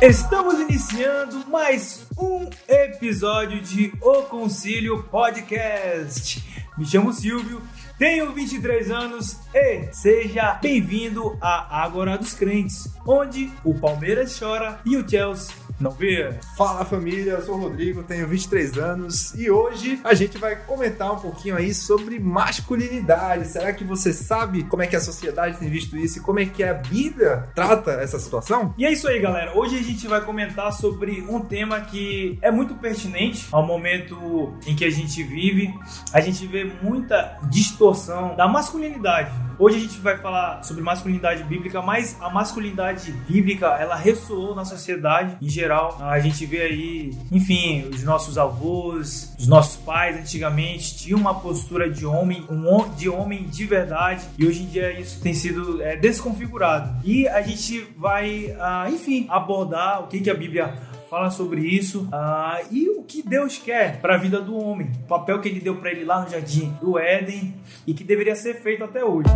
Estamos iniciando mais um episódio de O Concílio Podcast. Me chamo Silvio, tenho 23 anos e seja bem-vindo à Ágora dos Crentes, onde o Palmeiras chora e o Chelsea não vê? Fala família, eu sou o Rodrigo, tenho 23 anos e hoje a gente vai comentar um pouquinho aí sobre masculinidade. Será que você sabe como é que a sociedade tem visto isso e como é que a Bíblia trata essa situação? E é isso aí, galera. Hoje a gente vai comentar sobre um tema que é muito pertinente ao momento em que a gente vive. A gente vê muita distorção da masculinidade. Hoje a gente vai falar sobre masculinidade bíblica, mas a masculinidade bíblica ela ressoou na sociedade em geral. A gente vê aí, enfim, os nossos avós, os nossos pais antigamente tinham uma postura de homem, um, de homem de verdade, e hoje em dia isso tem sido é, desconfigurado. E a gente vai, ah, enfim, abordar o que, que a Bíblia fala sobre isso uh, e o que Deus quer para a vida do homem, o papel que ele deu para ele lá no jardim do Éden e que deveria ser feito até hoje.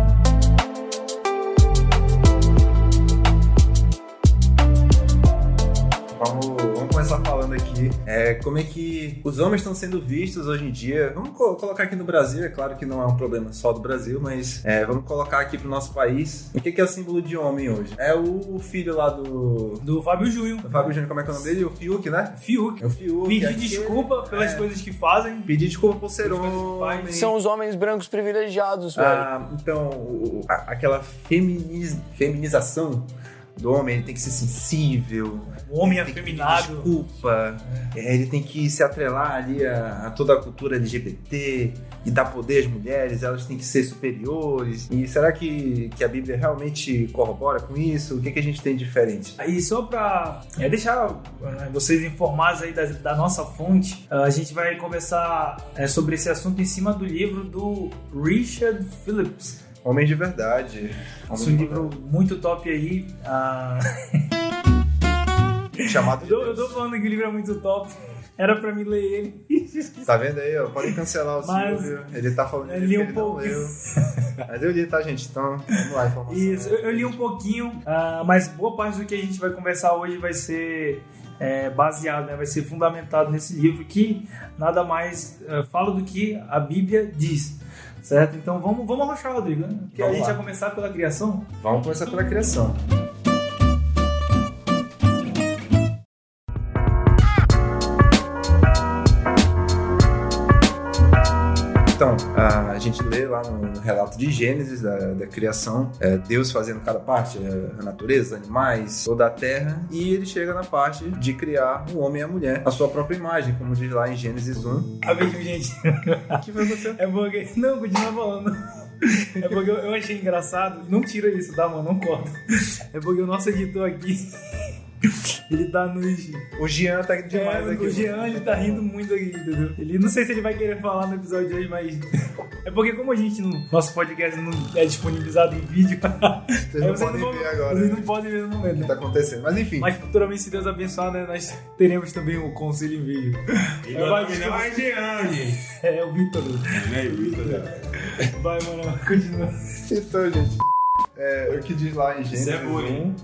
Começar falando aqui é, como é que os homens estão sendo vistos hoje em dia. Vamos co colocar aqui no Brasil, é claro que não é um problema só do Brasil, mas é, vamos colocar aqui pro nosso país. O que, que é o símbolo de homem hoje? É o filho lá do. Do Fábio Júnior. Do Fábio Júnior, como é que é o nome dele? O Fiuk, né? Fiuk. É o Fiuk. Pedir desculpa pelas é. coisas que fazem. Pedir desculpa por ser homem. São os homens brancos privilegiados, velho. Ah, então, a, aquela feminiz... feminização do homem, ele tem que ser sensível. O homem afeminado. Desculpa. É. Ele tem que se atrelar ali a, a, toda a cultura LGBT e dar poder às mulheres, elas têm que ser superiores. E será que, que a Bíblia realmente corrobora com isso? O que, que a gente tem de diferente? Aí, só para é, deixar né, vocês informados aí da, da, nossa fonte, a gente vai conversar é, sobre esse assunto em cima do livro do Richard Phillips. Homem de Verdade. Homem um livro verdade. muito top aí. Ah... Chamado de eu, eu tô falando que o livro é muito top. Era pra mim ler ele. Tá vendo aí, ó? Pode cancelar o Mas Silvio. Ele tá falando eu li um pouco. Mas eu li, tá, gente? Então, vamos lá, informação. Isso, eu, eu li um pouquinho, uh, mas boa parte do que a gente vai conversar hoje vai ser é, baseado, né? vai ser fundamentado nesse livro que nada mais uh, fala do que a Bíblia diz. Certo? Então vamos, vamos arrochar, Rodrigo. Né? Que a gente lá. vai começar pela criação? Vamos começar pela criação. Então, a gente lê lá no relato de Gênesis, da, da criação, é, Deus fazendo cada parte, é, a natureza, animais, toda a terra, e ele chega na parte de criar o homem e a mulher, a sua própria imagem, como diz lá em Gênesis 1. A mesmo, gente. Que foi você? É porque... Não, continua falando. É porque eu achei engraçado. Não tira isso, tá, mano? Não corta. É porque o nosso editor aqui ele tá nos. O Jean tá demais é, aqui. O Jean ele tá rindo muito aqui, entendeu? Ele não sei se ele vai querer falar no episódio de hoje, mas. É porque como a gente no nosso podcast não é disponibilizado em vídeo. Vocês não podem não, ver agora. Vocês não podem ver no momento. O que tá acontecendo? Mas enfim. Mas futuramente, se Deus abençoar, né, nós teremos também o conselho em vídeo. E é, vai, não é Jean, gente. É, o Vitor. É, o Vitor. Vai, mano, continua. Então, gente. É, o que diz lá em Gênesis é 1,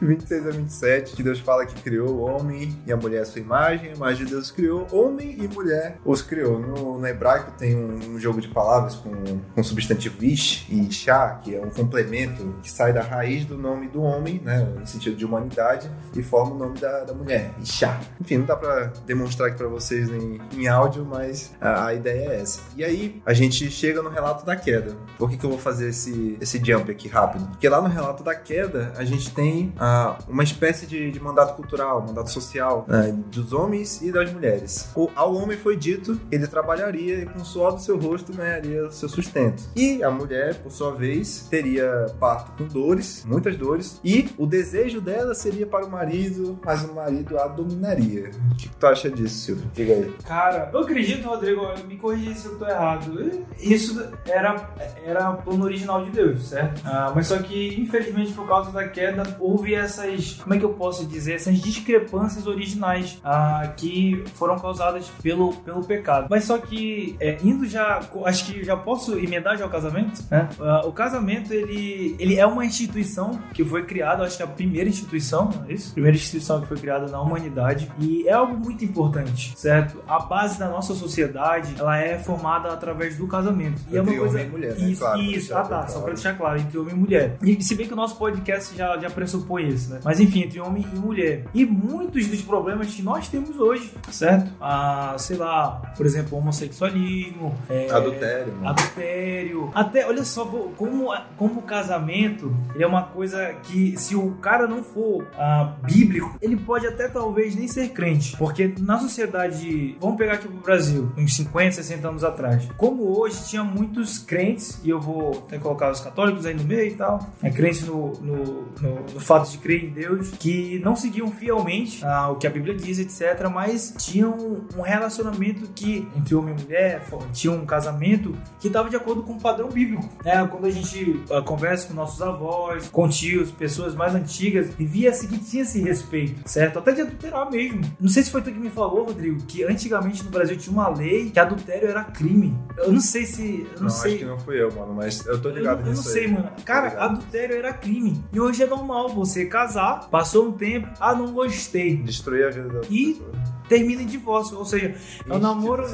26 a 27, que Deus fala que criou o homem e a mulher à sua imagem, a imagem de Deus criou, homem e mulher os criou. No, no hebraico tem um, um, jogo de palavras com, com o substantivo ish e chá, que é um complemento que sai da raiz do nome do homem, né, no sentido de humanidade, e forma o nome da, da mulher, Ishá. Enfim, não dá pra demonstrar aqui pra vocês em, em áudio, mas a, a, ideia é essa. E aí, a gente chega no relato da queda. Por que, que eu vou fazer esse, esse jump? Aqui rápido. Porque lá no relato da queda, a gente tem ah, uma espécie de, de, mandato cultural, mandato social né, dos homens e das mulheres. O, ao homem foi dito que ele trabalharia e com o suor do seu rosto ganharia o seu sustento. E a mulher, por sua vez, teria parto com dores, muitas dores, e o desejo dela seria para o marido, mas o marido a dominaria. O que, que tu acha disso, Silvio? Diga aí. Cara, eu acredito, Rodrigo, me corrija se eu tô errado. Isso era, era plano original de Deus, certo? Ah, mas só que, infelizmente, por causa da queda, houve essas, como é que eu posso dizer, essas discrepâncias originais ah, que foram causadas pelo, pelo pecado. Mas só que, é, indo já, acho que já posso emendar já o casamento, né? Ah, o casamento, ele, ele é uma instituição que foi criada, acho que é a primeira instituição, não é isso? Primeira instituição que foi criada na humanidade e é algo muito importante, certo? A base da nossa sociedade, ela é formada através do casamento. E é uma coisa... homem e mulher, né? Isso, claro, isso. Ah, tá, só pra deixar claro, entre homem e mulher. E se bem que o nosso podcast já, já pressupõe isso, né? Mas enfim, entre homem e mulher. E muitos dos problemas que nós temos hoje, certo? Ah, sei lá, por exemplo, homossexualismo, é, adultério, né? adultério. Até, olha só, como, como o casamento, ele é uma coisa que se o cara não for ah, bíblico, ele pode até talvez nem ser crente. Porque na sociedade, vamos pegar aqui pro Brasil, uns 50, 60 anos atrás, como hoje tinha muitos crentes, e eu vou até colocar os católicos aí no meio e tal, é, crentes no, no, no, no fato de crer em Deus, que não seguiam fielmente ah, o que a Bíblia diz, etc., mas tinham um relacionamento que, entre homem e mulher, tinha um casamento que estava de acordo com o padrão bíblico. Né? Quando a gente ah, conversa com nossos avós, com tios, pessoas mais antigas, via-se que tinha esse respeito, certo? Até de adulterar mesmo. Não sei se foi tu que me falou, Rodrigo, que antigamente no Brasil tinha uma lei que adultério era crime. Eu não sei se. Eu não, não sei. acho que não fui eu, mano, mas eu tô ligado eu nisso. Eu não sei, aí. mano. Cara, adultério era crime. E hoje é normal você casar, passou um tempo, ah, não gostei. Destruir a vida da e pessoa termina em divórcio, ou seja, é um namoro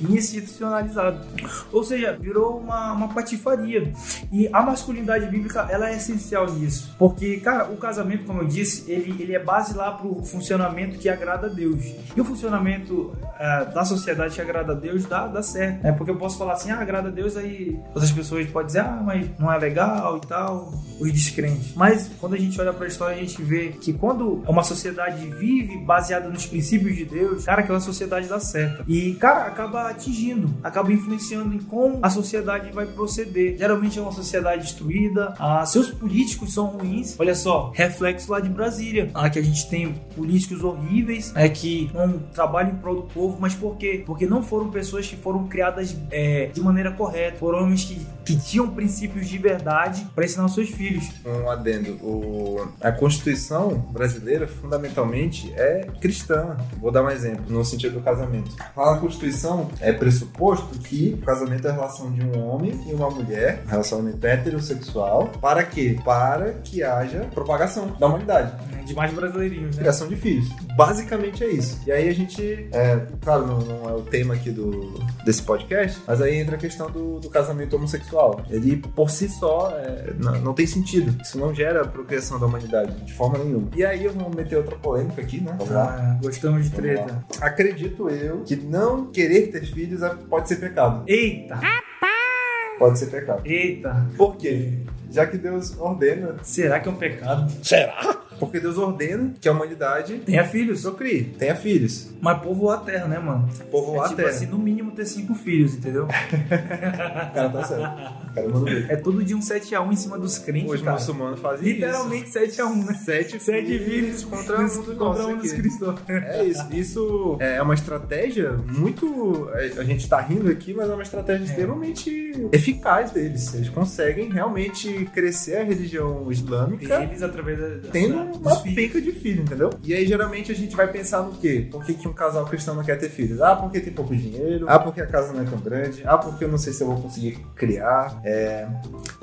institucionalizado. Ou seja, virou uma, uma patifaria. E a masculinidade bíblica, ela é essencial nisso. Porque, cara, o casamento, como eu disse, ele, ele é base lá pro funcionamento que agrada a Deus. E o funcionamento uh, da sociedade que agrada a Deus dá, dá certo. É porque eu posso falar assim, ah, agrada a Deus, aí outras pessoas podem dizer, ah, mas não é legal e tal, os descrentes. Mas quando a gente olha para a história, a gente vê que quando uma sociedade vive baseada nos princípios de Deus, cara, aquela sociedade dá certo. E, cara, acaba atingindo, acaba influenciando em como a sociedade vai proceder. Geralmente é uma sociedade destruída, ah, seus políticos são ruins. Olha só, reflexo lá de Brasília, ah, que a gente tem políticos horríveis, é que não trabalham em prol do povo, mas por quê? Porque não foram pessoas que foram criadas é, de maneira correta, foram homens que, que tinham princípios de verdade para ensinar aos seus filhos. Um adendo, o, a Constituição brasileira fundamentalmente é cristã Vou dar um exemplo, no sentido do casamento. Lá na Constituição é pressuposto que o casamento é a relação de um homem e uma mulher, relacionamento heterossexual. Para quê? Para que haja propagação da humanidade. De mais brasileirinhos, né? Criação de filhos. Basicamente é isso. E aí a gente, é, claro, não, não, é o tema aqui do, desse podcast, mas aí entra a questão do, do casamento homossexual. Ele, por si só, é, não, não, tem sentido. Isso não gera procriação da humanidade, de forma nenhuma. E aí eu vou meter outra polêmica aqui, né? Vamos lá. Ah, gostamos de treta. Acredito eu que não querer ter filhos é, pode ser pecado. Eita! Pode ser pecado. Eita! Por quê? Já que Deus ordena. Será que é um pecado? Será? Porque Deus ordena que a humanidade tenha filhos. Procrie, tenha filhos. Mas povoar a terra, né, mano? Povoar é, tipo a terra. assim, no mínimo ter cinco filhos, entendeu? cara, tá certo. Cara, ver. É tudo de um 7x1 em cima dos crentes. Os muçulmanos fazem Literalmente isso. 7x1, né? Sete, Sete filhos contra um dos, contra um dos cristãos. É isso. Isso é uma estratégia muito. A gente tá rindo aqui, mas é uma estratégia é. extremamente eficaz deles. Eles conseguem realmente crescer a religião islâmica. Eles através da, tendo uma penca de filho, entendeu? E aí geralmente a gente vai pensar no quê? Por que, que um casal cristão não quer ter filhos? Ah, porque tem pouco dinheiro. Ah, porque a casa não é tão grande. Ah, porque eu não sei se eu vou conseguir criar. É...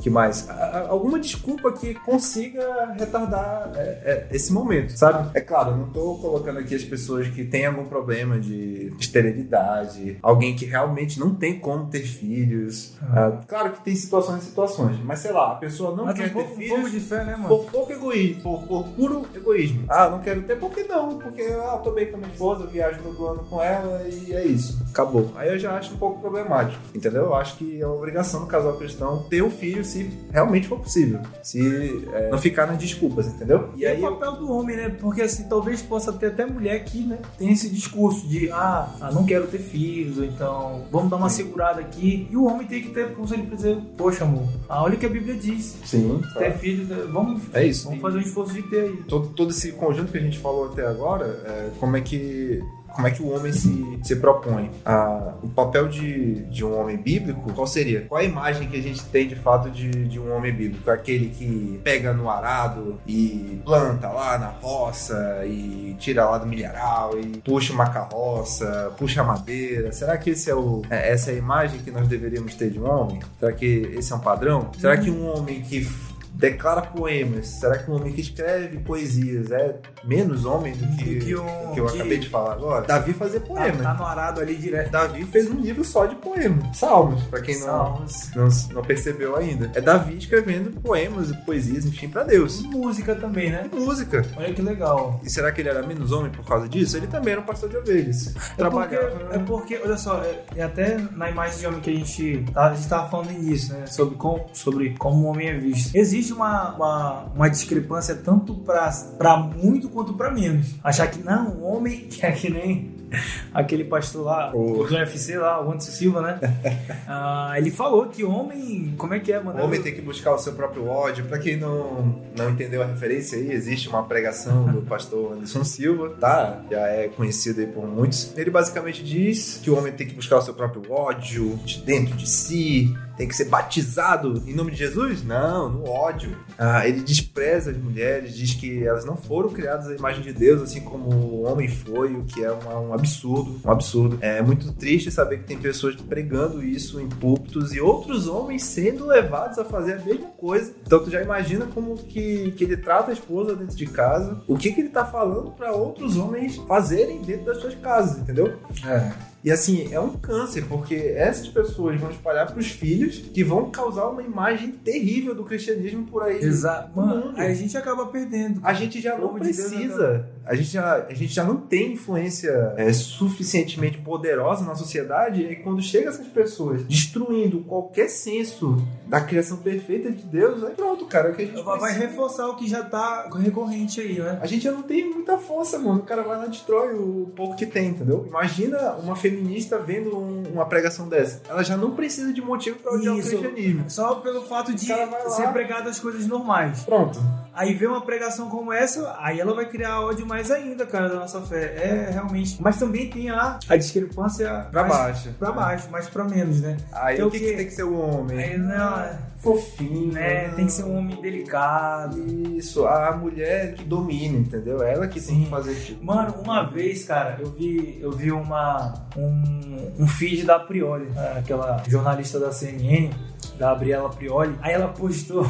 que mais? Alguma desculpa que consiga retardar é, é, esse momento, sabe? É claro, eu não tô colocando aqui as pessoas que têm algum problema de esterilidade, alguém que realmente não tem como ter filhos. Ah. claro que tem situações e situações, mas sei lá, a pessoa não mas quer um pouco, ter filhos. Um pouco de fé, né, mano? Por pouco egoísmo, por, por puro egoísmo. Ah, não quero ter, por que não? Porque ah, tô bem com a minha esposa, viajo todo ano com ela e é isso. Acabou. Aí eu já acho um pouco problemático, entendeu? Eu acho que é uma obrigação do casal cristão ter um filho se realmente for possível. Se é, não ficar nas desculpas, entendeu? E, e aí é o papel eu... do homem, né? Porque assim, talvez possa ter até mulher que, né, tem esse discurso de ah, ah, não quero ter filhos, ou então vamos dar uma segurada aqui. E o homem tem que ter pulso ele dizer, poxa, amor, ah, olha o que a Bíblia diz. Sim. Ter tá. filhos, vamos, é isso. vamos fazer um esforço de ter Todo, todo esse conjunto que a gente falou até agora, é, como é que como é que o homem se, se propõe? Ah, o papel de, de um homem bíblico, qual seria? Qual a imagem que a gente tem de fato de, de um homem bíblico? Aquele que pega no arado e planta lá na roça e tira lá do milharal e puxa uma carroça, puxa madeira. Será que esse é o, é, essa é a imagem que nós deveríamos ter de um homem? Será que esse é um padrão? Será que um homem que declara poemas. Será que um homem que escreve poesias é menos homem do que, do que, um, que eu que... acabei de falar agora? Davi fazia poemas. Tá, tá no arado ali direto. Davi fez um livro só de poemas. Salmos, pra quem não, não, não, percebeu ainda. É Davi escrevendo poemas e poesias, enfim, pra Deus. Música também, né? Música. Olha que legal. E será que ele era menos homem por causa disso? Ele também era um pastor de ovelhas. É Trabalhava. Porque, é porque, olha só, é, é, até na imagem de homem que a gente, tá, a gente tava falando nisso, né? Sobre como, sobre como o homem é visto. Existe uma, uma uma, discrepância tanto para muito quanto para menos. Achar que não, o homem é que nem aquele pastor lá, o do UFC lá, o Anderson Silva, né? ah, ele falou que homem, como é que é, mano? O homem tem que buscar o seu próprio ódio. Para quem não, não entendeu a referência aí, existe uma pregação do pastor Anderson Silva, tá? Já é conhecido aí por muitos. Ele basicamente diz que o homem tem que buscar o seu próprio ódio de dentro de si, tem que ser batizado em nome de Jesus? Não, no ódio. Ah, ele despreza as mulheres, diz que elas não foram criadas à imagem de Deus, assim como o homem foi, o que é uma, um absurdo, um absurdo. É muito triste saber que tem pessoas pregando isso em púlpitos e outros homens sendo levados a fazer a mesma coisa. Então tu já imagina como que, que ele trata a esposa dentro de casa, o que, que ele tá falando para outros homens fazerem dentro das suas casas, entendeu? É. E assim, é um câncer, porque essas pessoas vão espalhar para os filhos que vão causar uma imagem terrível do cristianismo por aí. Exato. Mano, aí a gente acaba perdendo. A gente já não precisa. a, gente já, a gente já não tem influência é, suficientemente poderosa na sociedade. E quando chega essas pessoas destruindo qualquer senso da criação perfeita de Deus, aí pronto, cara. É o que a gente vai, vai reforçar o que já tá recorrente aí, né? A gente já não tem muita força, mano. O cara vai lá e destrói o pouco que tem, entendeu? Imagina uma feminista vendo um, uma pregação dessa. Ela já não precisa de motivo para odiar Isso, o cristianismo. Só pelo fato de ser pregado as coisas normais. Pronto. Aí vê uma pregação como essa, aí ela vai criar ódio mais ainda, cara, da nossa fé. É, realmente. Mas também tem a, a discrepância pra mais, baixo. Pra baixo, mas pra menos, né? Aí então, o que, que, tem que ser o homem? Aí, não, fofinho. Né? Tem que ser um homem delicado. Isso, a mulher que domina, entendeu? Ela que Sim. tem que fazer tudo. Mano, uma vez, cara, eu vi, eu vi uma, um, um feed da Prioli, aquela jornalista da CNN, da Gabriela Prioli. Aí ela postou.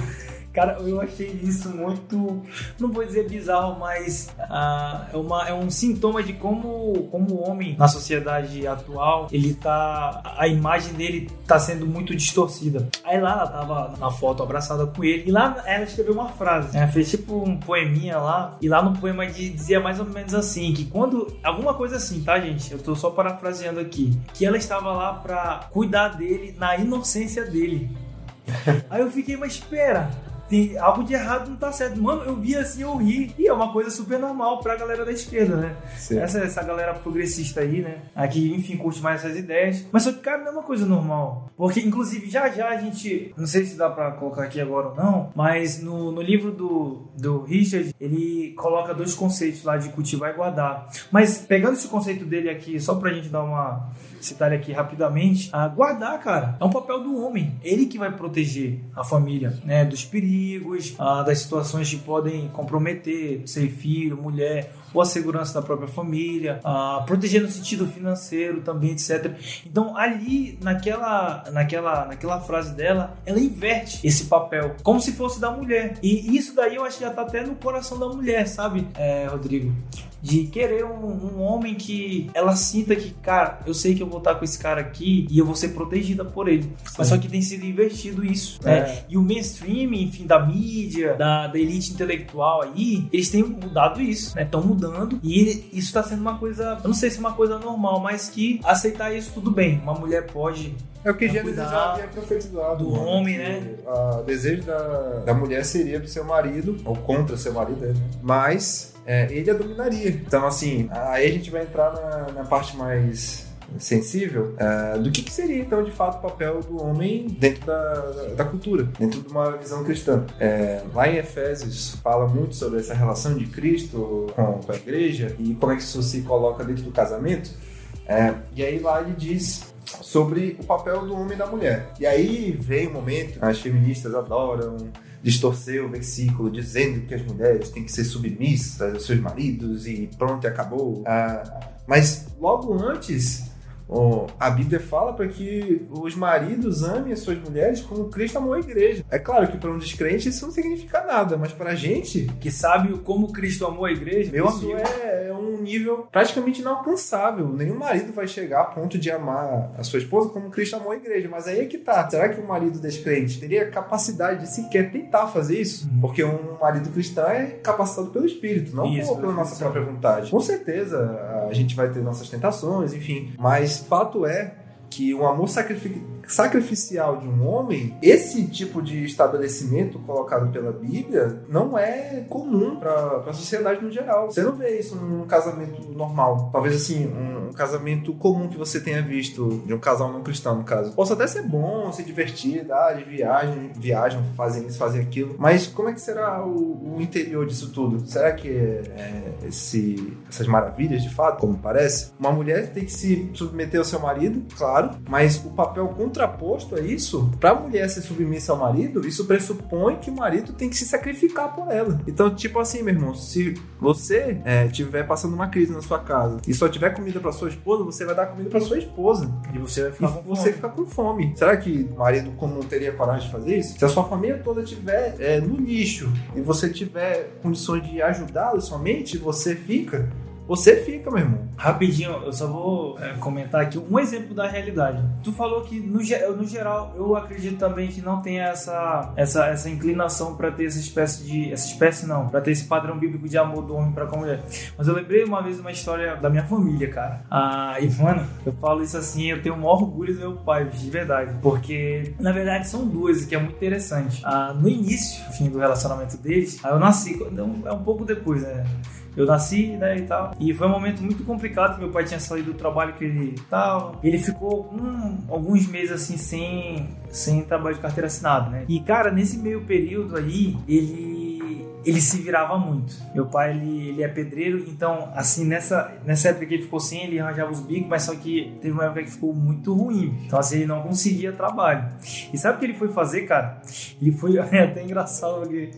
Cara, eu achei isso muito, não vou dizer bizarro, mas uh, é, uma, é um sintoma de como, como o homem na sociedade atual, ele tá, a imagem dele tá sendo muito distorcida. Aí lá ela tava na foto abraçada com ele, e lá ela escreveu uma frase, ela fez tipo um poeminha lá, e lá no poema dizia mais ou menos assim, que quando, alguma coisa assim, tá gente? Eu tô só parafraseando aqui, que ela estava lá pra cuidar dele na inocência dele. Aí eu fiquei, mas espera, tem algo de errado não tá certo. Mano, eu vi assim, eu ri. E é uma coisa super normal pra galera da esquerda, né? Essa, essa galera progressista aí, né? Aqui, enfim, curte mais essas ideias. Mas só que, cara, não é uma coisa normal. Porque, inclusive, já já a gente. Não sei se dá pra colocar aqui agora ou não, mas no, no livro do, do Richard, ele coloca dois conceitos lá de cultivar e guardar. Mas pegando esse conceito dele aqui, só pra gente dar uma citar aqui rapidamente, a guardar, cara, é um papel do homem. Ele que vai proteger a família, né, dos perigos, a, das situações que podem comprometer ser filho, mulher ou a segurança da própria família, a proteger no sentido financeiro também, etc. Então ali naquela, naquela, naquela frase dela, ela inverte esse papel como se fosse da mulher. E isso daí eu acho que já tá até no coração da mulher, sabe, é, Rodrigo? De querer um, um, homem que ela sinta que, cara, eu sei que eu vou estar com esse cara aqui e eu vou ser protegida por ele. Sim. Mas só que tem sido invertido isso, né? é. né? E o mainstream, enfim, da mídia, da, da elite intelectual aí, eles têm mudado isso, né? Estão mudando e isso está sendo uma coisa, eu não sei se é uma coisa normal, mas que aceitar isso tudo bem. Uma mulher pode é o que Gênesis já havia profetizado. Do mano, homem, né? O desejo da, da mulher seria pro seu marido, ou contra seu marido, né? mas é, ele a dominaria. Então, assim, aí a gente vai entrar na, na parte mais sensível uh, do que, que, seria, então, de fato, o papel do homem dentro da, da cultura, dentro de uma visão cristã. É, lá em Efésios fala muito sobre essa relação de Cristo com, com a igreja e como é que isso se coloca dentro do casamento. É, e aí lá ele diz sobre o papel do homem e da mulher. E aí vem o momento, as feministas adoram distorcer o versículo dizendo que as mulheres têm que ser submissas aos seus maridos e pronto, acabou. Ah, mas logo antes Oh, a Bíblia fala para que os maridos amem as suas mulheres como Cristo amou a igreja. É claro que para um descrente isso não significa nada, mas para a gente que sabe como Cristo amou a igreja, meu isso amigo, é, é, um nível praticamente inalcançável. Nenhum marido vai chegar a ponto de amar a sua esposa como Cristo amou a igreja. Mas aí é que tá. Será que um marido descrente teria capacidade de sequer tentar fazer isso? Uhum. Porque um marido cristão é capacitado pelo Espírito, não isso, pela nossa própria vontade. Com certeza a gente vai ter nossas tentações, enfim, mas fato é que um amor sacrificial de um homem, esse tipo de estabelecimento colocado pela Bíblia não é comum para a sociedade no geral. Você não vê isso num casamento normal. Talvez assim, um, um, casamento comum que você tenha visto de um casal não cristão, no caso. Possa até ser bom, se divertir, dar de viagem, viajam, fazem isso, fazem aquilo. Mas como é que será o, o interior disso tudo? Será que é, é esse, essas maravilhas de fato, como parece? Uma mulher tem que se submeter ao seu marido, claro claro, mas o papel contraposto a isso, para a mulher ser submissa ao marido, isso pressupõe que o marido tem que se sacrificar por ela. Então, tipo assim, meu irmão, se você estiver é, passando uma crise na sua casa e só tiver comida para sua esposa, você vai dar comida para sua esposa. E você vai ficar e com você fome. fica com fome. Será que o marido comum teria coragem de fazer isso? Se a sua família toda estiver é, no lixo e você tiver condições de ajudá-lo somente, você fica você fica, meu irmão. Rapidinho, eu só vou é, comentar aqui um exemplo da realidade. Tu falou que, no, no geral, eu acredito também que não tem essa, essa, essa inclinação para ter essa espécie de. Essa espécie não, para ter esse padrão bíblico de amor do homem para com a mulher. Mas eu lembrei uma vez uma história da minha família, cara. Ah, e, mano, eu falo isso assim, eu tenho o maior orgulho do meu pai, de verdade. Porque, na verdade, são duas, que é muito interessante. Ah, no início, fim do relacionamento deles, aí eu nasci, então, é um pouco depois, né? Eu nasci, né, e tal. E foi um momento muito complicado, meu pai tinha saído do trabalho que ele tal. Ele ficou um, alguns meses assim sem, sem trabalho de carteira assinada, né? E cara, nesse meio período aí, ele ele se virava muito. Meu pai, ele, ele é pedreiro, então, assim, nessa, nessa época que ele ficou sem, ele arranjava os bicos, mas só que teve uma época que ficou muito ruim. Então, assim, ele não conseguia trabalho. E sabe o que ele foi fazer, cara? Ele foi, é até engraçado, porque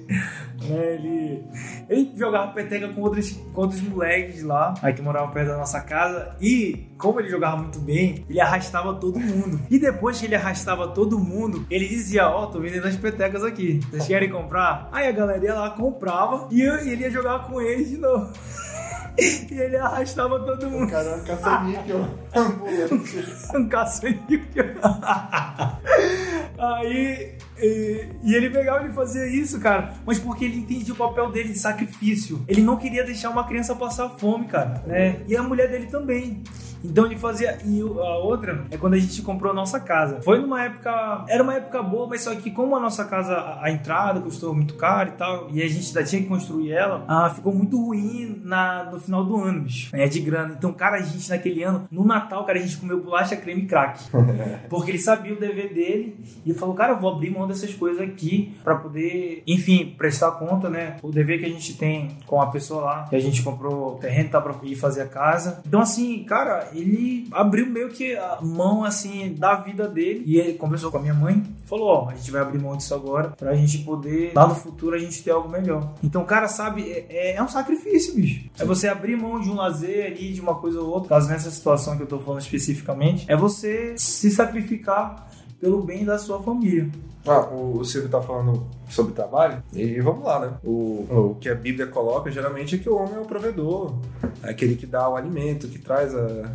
né, ele, ele jogava peteca com outros, com outros moleques lá, aí que moravam perto da nossa casa, e como ele jogava muito bem, ele arrastava todo mundo. E depois que ele arrastava todo mundo, ele dizia: Ó, oh, tô vendendo as petecas aqui, vocês querem comprar? Aí a galera ia lá comprava e ele ia jogar com eles de novo. E ele arrastava todo mundo. Cara, é um caça-níquel um caça-níquel. Aí. E, e, ele pegava e fazia isso, cara. Mas porque ele entendia o papel dele de sacrifício. Ele não queria deixar uma criança passar fome, cara. Né? E a mulher dele também. Então ele fazia. E a outra é quando a gente comprou a nossa casa. Foi numa época. Era uma época boa, mas só que como a nossa casa, a entrada custou muito caro e tal, e a gente ainda tinha que construir ela, ah, ficou muito ruim na, no final do ano, bicho. É de grana. Então, cara, a gente naquele ano, no Natal, cara, a gente comeu bolacha, creme e crack. Porque ele sabia o dever dele e falou, cara, eu vou abrir mão dessas coisas aqui para poder, enfim, prestar conta, né? O dever que a gente tem com a pessoa lá, que a gente comprou terreno, tá pra ir fazer a casa. Então, assim, cara, ele abriu meio que a mão, assim, da vida dele. E ele conversou com a minha mãe, falou: Ó, a gente vai abrir mão disso agora pra gente poder, lá no futuro, a gente ter algo melhor. Então, cara, sabe, é, é um sacrifício, bicho. É você abrir mão de um lazer ali, de uma coisa ou outra, caso nessa situação que eu tô falando especificamente, é você se sacrificar pelo bem da sua família. Ah, o, Silvio tá falando sobre trabalho, e vamos lá, né? O, o que a Bíblia coloca geralmente é que o homem é o provedor, é aquele que dá o alimento, que traz a,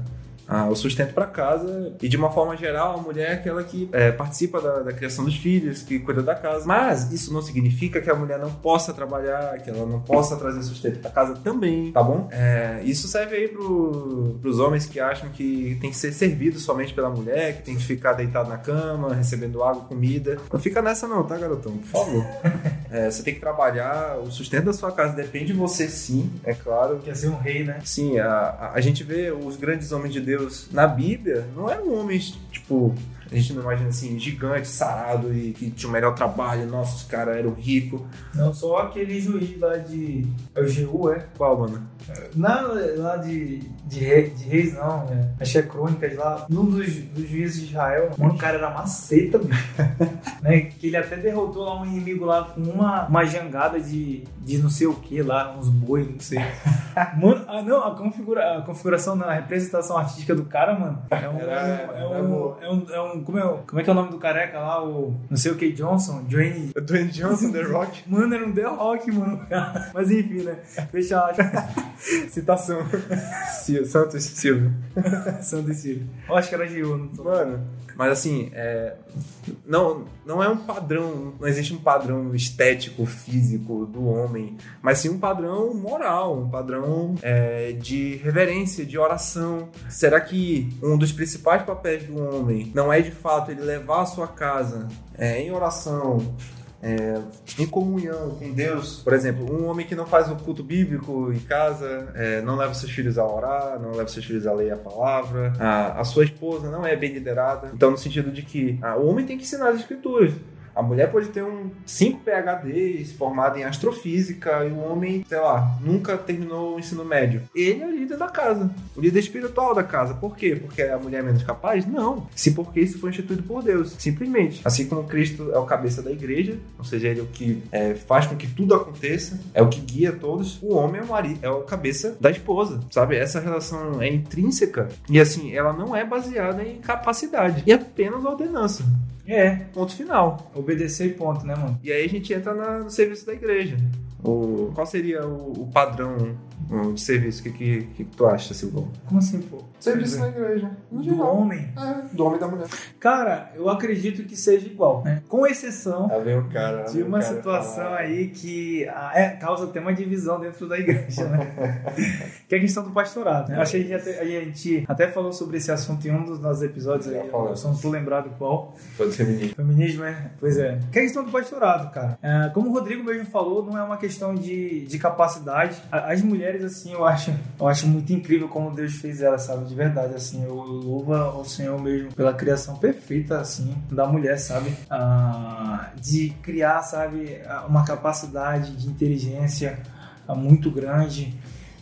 ah, o sustento para casa e de uma forma geral a mulher é aquela que é, participa da, da, criação dos filhos, que cuida da casa. Mas isso não significa que a mulher não possa trabalhar, que ela não possa trazer sustento para casa também, tá bom? É, isso serve aí pro, pros homens que acham que tem que ser servido somente pela mulher, que tem que ficar deitado na cama, recebendo água, comida. Não fica nessa não, tá, garotão? Por favor. É, você tem que trabalhar, o sustento da sua casa depende de você sim, é claro. Quer ser um rei, né? Sim, a, a, a gente vê os grandes homens de Deus Deus. Na Bíblia, não eram homens, tipo, a gente não imagina assim, gigante, sarado e que tinha o melhor trabalho, nossa, os caras eram ricos. Não, só aquele juiz lá de. É o GU, é? Qual, mano? Não, lá de, de, rei, de reis, não. É. Acho que é crônicas lá. Um dos, dos juízes de Israel, mano, o cara era maceta, bicho. né? Que ele até derrotou lá um inimigo lá com uma, uma jangada de, de não sei o que lá, uns boi, não sei. mano, ah, não, a, configura, a configuração, não, a representação artística do cara, mano, é um. Era, é, um, é, um, é um como, é, como é que é o nome do careca lá? O não sei o que Johnson? Dwayne. Dwayne Johnson, The Rock? Mano, era um The Rock, mano. Mas enfim, né? Fechado. Citação. Santos Silva. Santos Silva. Eu acho que era Gil, não tô... Mano, mas assim, é, não, não é um padrão, não existe um padrão estético, físico do homem, mas sim um padrão moral, um padrão é, de reverência, de oração. Será que um dos principais papéis do homem não é de fato ele levar a sua casa é, em oração, é, em comunhão com Deus. Por exemplo, um homem que não faz o culto bíblico em casa, é, não leva seus filhos a orar, não leva seus filhos a ler a palavra, a, a sua esposa não é bem liderada. Então, no sentido de que ah, o homem tem que ensinar as escrituras. A mulher pode ter um 5 PhDs, formada em astrofísica, e o homem, sei lá, nunca terminou o ensino médio. Ele é o líder da casa, o líder espiritual da casa. Por quê? Porque a mulher é menos capaz? Não. Se porque isso foi instituído por Deus, simplesmente. Assim como Cristo é o cabeça da igreja, ou seja, ele é o que é, faz com que tudo aconteça, é o que guia todos, o homem é o marido, é o cabeça da esposa, sabe? Essa relação é intrínseca e assim, ela não é baseada em capacidade, e apenas ordenança. É. Ponto final. Obedecer e ponto, né, mano? E aí a gente entra na, no serviço da igreja. O, qual seria o, o padrão um serviço. O que, que, que, tu acha, Silvão? Como assim, pô? Serviço na igreja. Do homem? É, do homem e da mulher. Cara, eu acredito que seja igual, né? Com exceção um cara, de uma cara situação falar. aí que ah, é, causa até uma divisão dentro da igreja, né? que é a questão do pastorado. Né? Acho que a gente, até, a gente, até, falou sobre esse assunto em um dos nossos episódios aí. Eu só não tô lembrado qual. Foi do feminismo. Feminismo, é? Pois é. Que é a questão do pastorado, cara. É, como o Rodrigo mesmo falou, não é uma questão de, de capacidade. As mulheres mulheres, assim, eu acho, eu acho muito incrível como Deus fez ela, sabe? De verdade, assim, eu louvo ao Senhor mesmo pela criação perfeita, assim, da mulher, sabe? Ah, de criar, sabe, uma capacidade de inteligência muito grande.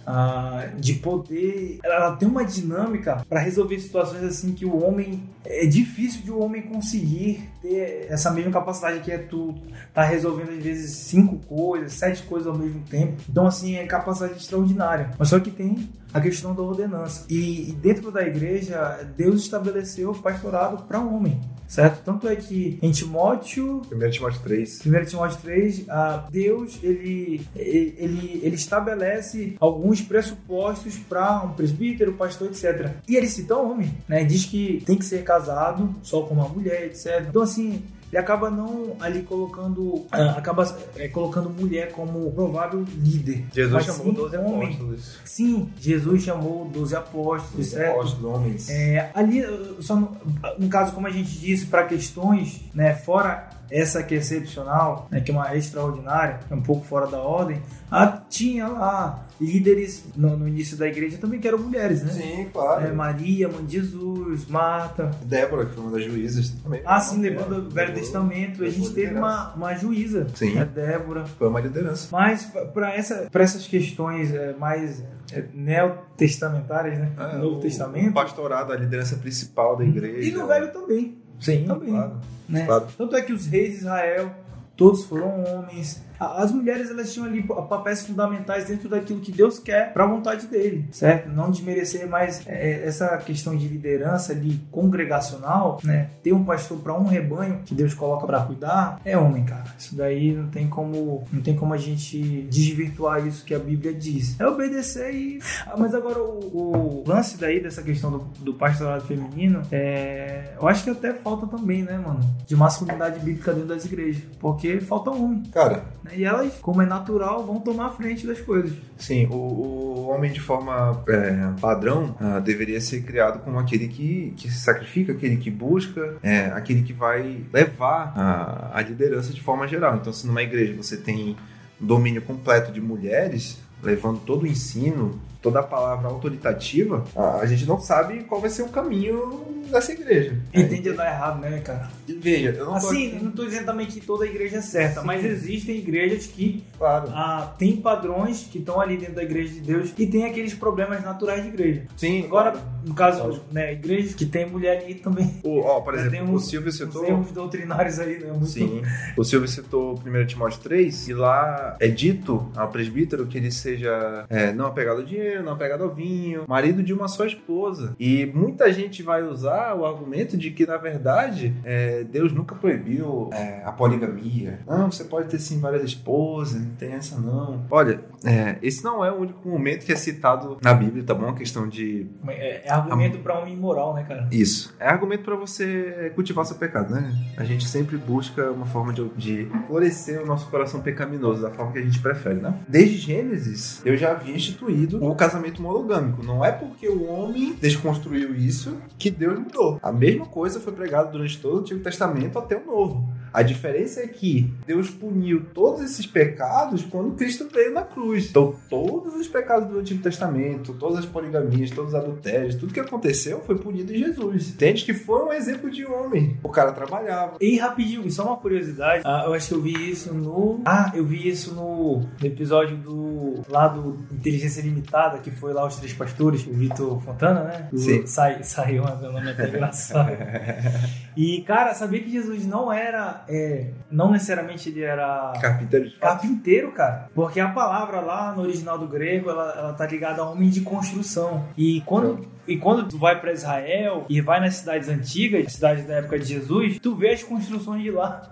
Ah, de poder. Ela tem uma dinâmica para resolver situações assim que o homem. É difícil de o um homem conseguir ter essa mesma capacidade que é tu tá resolvendo às vezes cinco coisas, sete coisas ao mesmo tempo. Então, assim, é capacidade extraordinária. Mas só que tem a questão da ordenança. E, e dentro da igreja, Deus estabeleceu o pastorado para o homem, certo? Tanto é que em Timóteo... 1 Timóteo 3. 1 Timóteo 3, a Deus, ele, ele, ele estabelece alguns pressupostos para um presbítero, pastor, etc. E ele cita o homem, né? Diz que tem que ser casado só com uma mulher, etc. Então, assim, ele acaba não ali colocando, uh, acaba é, colocando mulher como provável líder. Jesus chamou 12 apóstolos. Sim, Jesus chamou 12 apóstolos, 12 certo? Apóstolos, homens. É, ali, só no, no, caso, como a gente disse, para questões, né, fora essa que é excepcional, né, que é uma extraordinária, é um pouco fora da ordem, ah, tinha lá líderes no, no, início da igreja também que eram mulheres, né? Sim, claro. É, Maria, mãe de Jesus, Marta. Débora, que foi uma das juízas também. Ah, sim, levando o Velho Testamento. A gente teve uma, uma juíza. Sim. Né, Débora. Foi uma liderança. Mas para essa, essas questões é, mais é, neotestamentárias, né? É, Novo o, Testamento. O pastorado, a liderança principal da igreja. E no Velho também. Sim, também. Claro. Né? Claro. Tanto é que os reis de Israel, todos foram homens. As mulheres elas tinham ali papéis fundamentais dentro daquilo que Deus quer para a vontade dele, certo? Não desmerecer mais é, essa questão de liderança ali congregacional, né? Ter um pastor para um rebanho que Deus coloca para cuidar é homem, cara. Isso daí não tem como não tem como a gente desvirtuar isso que a Bíblia diz. É obedecer e ah, mas agora o, o, lance daí dessa questão do, do pastorado feminino é eu acho que até falta também, né, mano? De masculinidade bíblica dentro das igrejas, porque falta homem. Cara? E elas, como é natural, vão tomar a frente das coisas. Sim, o, o homem de forma é, padrão uh, deveria ser criado como aquele que, que se sacrifica, aquele que busca, é, aquele que vai levar a, a liderança de forma geral. Então, se numa igreja você tem domínio completo de mulheres, levando todo o ensino, toda a palavra autoritativa, a, gente não sabe qual vai ser o caminho dessa igreja. E tende a dar errado, né, cara? Veja, eu não tô Assim, aqui- eu não tô dizendo também que toda igreja é certa, mas existem igrejas que Claro. ah, tem padrões que estão ali dentro da igreja de Deus e tem aqueles problemas naturais de igreja. Sim. Agora, no caso, Claro. né, igrejas que tem mulher ali também. O, ó, por Já exemplo, tem o uns- Silvio Uns citou. erros doutrinários aí, né? Muito... Sim. O Silvio citou 1 Timóteo 3, e lá é dito ao presbítero que ele seja é, não apegado ao dinheiro, não apegado ao vinho, marido de uma só esposa. E muita gente vai usar o argumento de que, na verdade, é, Deus nunca proibiu é, a poligamia. Não, você pode ter sim várias esposas, não tem essa não. Olha, é, esse não é o único momento que é citado na Bíblia, tá bom? A questão de É, argumento pra um imoral, né, cara? isso. É argumento pra você cultivar seu pecado, né? A gente sempre busca uma forma de, de florescer o nosso coração pecaminoso da forma que a gente prefere, né? Desde Gênesis, eu já havia instituído o casamento monogâmico. Não é porque o homem desconstruiu isso que Deus mudou. A mesma coisa foi pregada durante todo o Antigo Testamento até o Novo. A diferença é que Deus puniu todos esses pecados quando Cristo veio na cruz. Então, todos os pecados do Antigo Testamento, todas as poligamias, todos os adultérios, tudo que aconteceu foi punido em Jesus. Entende que foi um exemplo de homem. O cara trabalhava. E rapidinho, só uma curiosidade. ah, eu acho que eu vi isso no. Ah, eu vi isso no, episódio do. Lá do Inteligência Limitada, que foi lá os três pastores, o Vitor Fontana, né? O- Sim. Sai, saiu, mas meu nome é até engraçado. E, cara, sabia que Jesus não era. É, não necessariamente ele era. Carpinteiro. Carpinteiro, cara. Porque a palavra lá no original do grego, ela, ela tá ligada a homem de construção. E quando, e quando tu vai pra Israel e vai nas cidades antigas, cidades da época de Jesus, tu vê as construções de lá.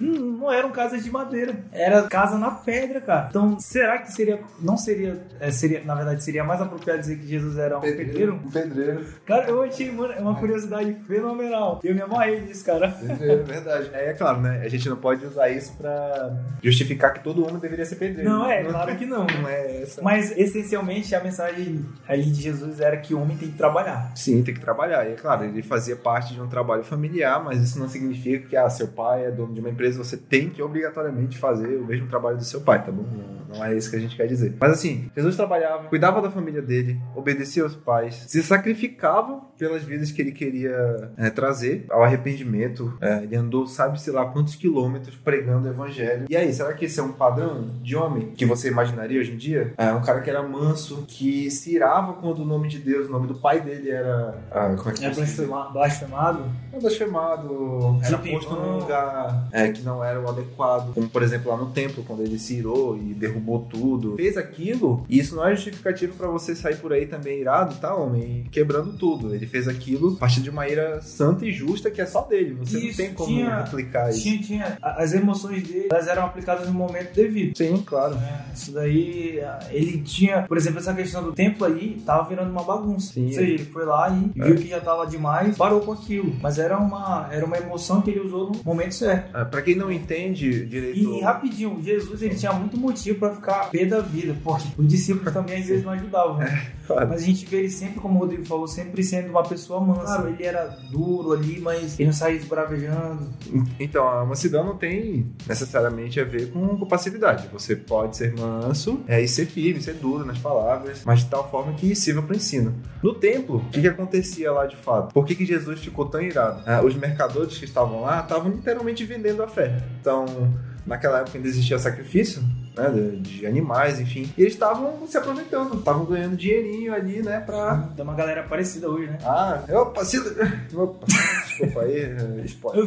Não, não eram casas de madeira, era casa na pedra, cara. Então, será que seria. Não seria. é, seria na verdade, seria mais apropriado dizer que Jesus era um pedreiro? Um pedreiro. Cara, eu achei, mano, é uma curiosidade fenomenal. Eu me amarrei nisso, cara. Pedreiro, é verdade. É, é claro, né? A gente não pode usar isso pra justificar que todo homem deveria ser pedreiro. Não, é, claro que não. Não é essa. Mas essencialmente a mensagem ali de Jesus era que o homem tem que trabalhar. Sim, tem que trabalhar. E é claro, ele fazia parte de um trabalho familiar, mas isso não significa que, ah, seu pai é dono de uma empresa, você tem que obrigatoriamente fazer o mesmo trabalho do seu pai, tá bom? Não- é isso que a gente quer dizer. Mas assim, Jesus trabalhava, cuidava da família dele, obedecia aos pais, se sacrificava pelas vidas que ele queria é, trazer ao arrependimento. É, ele andou, sabe-se lá quantos quilômetros pregando o evangelho. E aí, será que esse é um padrão de homem que você imaginaria hoje em dia? É um cara que era manso, que se irava quando o nome de Deus, o nome do pai dele era. ah, como é que É blasfema- blasfemado. Era blasfemado, era posto num lugar é, que não era o adequado. Como, por exemplo, lá no templo, quando ele se irou e derrubou tudo. Fez aquilo, e isso não é justificativo pra você sair por aí também irado, tá, homem? Quebrando tudo. Ele fez aquilo a partir de uma ira santa e justa que é só dele. Você Isso, não tem como tinha- replicar isso. Tinha, tinha. As emoções dele elas eram aplicadas no momento devido. Sim, claro. né? Isso daí, ele tinha, por exemplo, essa questão do templo aí, tava virando uma bagunça. Sim. Ou seja, ele foi lá e É. viu que já tava demais, parou com aquilo. Mas era uma, era uma emoção que ele usou no momento certo. Ah, Pra quem não entende direito. E, rapidinho, Jesus ele tinha muito motivo pra ficar pé da vida, porque os discípulos também às vezes não ajudavam. né? Claro. Mas a gente vê ele sempre, como o Rodrigo falou, sempre sendo uma pessoa mansa. Claro, ele era duro ali, mas ele não saía esbravejando. Então, a mansidão não tem necessariamente a ver com, com passividade. Você pode ser manso é, e ser firme, ser duro nas palavras, mas de tal forma que sirva para o ensino. No templo, o que, que acontecia lá de fato? Por que, que Jesus ficou tão irado? Ah, os mercadores que estavam lá estavam literalmente vendendo a fé. Então, naquela época ainda existia sacrifício. Né, de, animais, enfim. E eles estavam se aproveitando, estavam ganhando dinheirinho ali, né, pra. Tem uma galera parecida hoje, né? Ah, opa, se... opa, desculpa aí, spoiler. Eu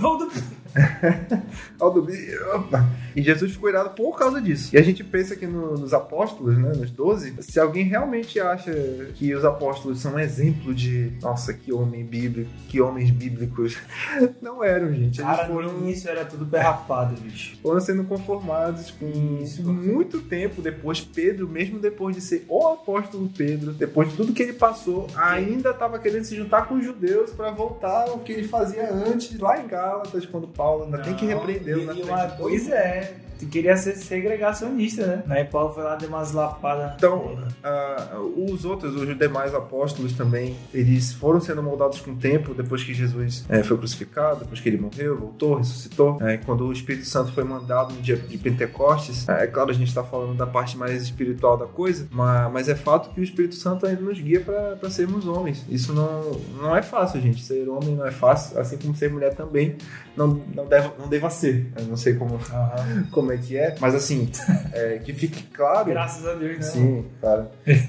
Bi- opa. E Jesus ficou irado por causa disso. E a gente pensa que no- nos apóstolos, né, nos 12, se alguém realmente acha que os apóstolos são um exemplo de, nossa, que homem bíblico, que homens bíblicos, não eram, gente. Eles Cara, no foram, início era tudo perrapado, bicho. foram sendo conformados com Isso. muito tempo depois. Pedro, mesmo depois de ser o apóstolo Pedro, depois de tudo que ele passou, ainda estava querendo se juntar com os judeus para voltar ao que ele fazia antes, lá em Gálatas, quando Paulo ainda tem que repreendê-lo na E uma- Pois é. Queria ser segregacionista, né? Aí Paulo foi lá de umas lapadas. Então, uh, os outros, os demais apóstolos também, eles foram sendo moldados com o tempo, depois que Jesus é, foi crucificado, depois que ele morreu, voltou, ressuscitou. É, quando o Espírito Santo foi mandado no dia de Pentecostes, é, é claro, a gente está falando da parte mais espiritual da coisa, mas, mas é fato que o Espírito Santo ainda nos guia para sermos homens. Isso não, não é fácil, gente. Ser homem não é fácil, assim como ser mulher também não, não, deve, não deva ser. Eu não sei como, uhum. como é que é, mas assim, é, que fique claro. Graças a Deus, né? Sim, claro.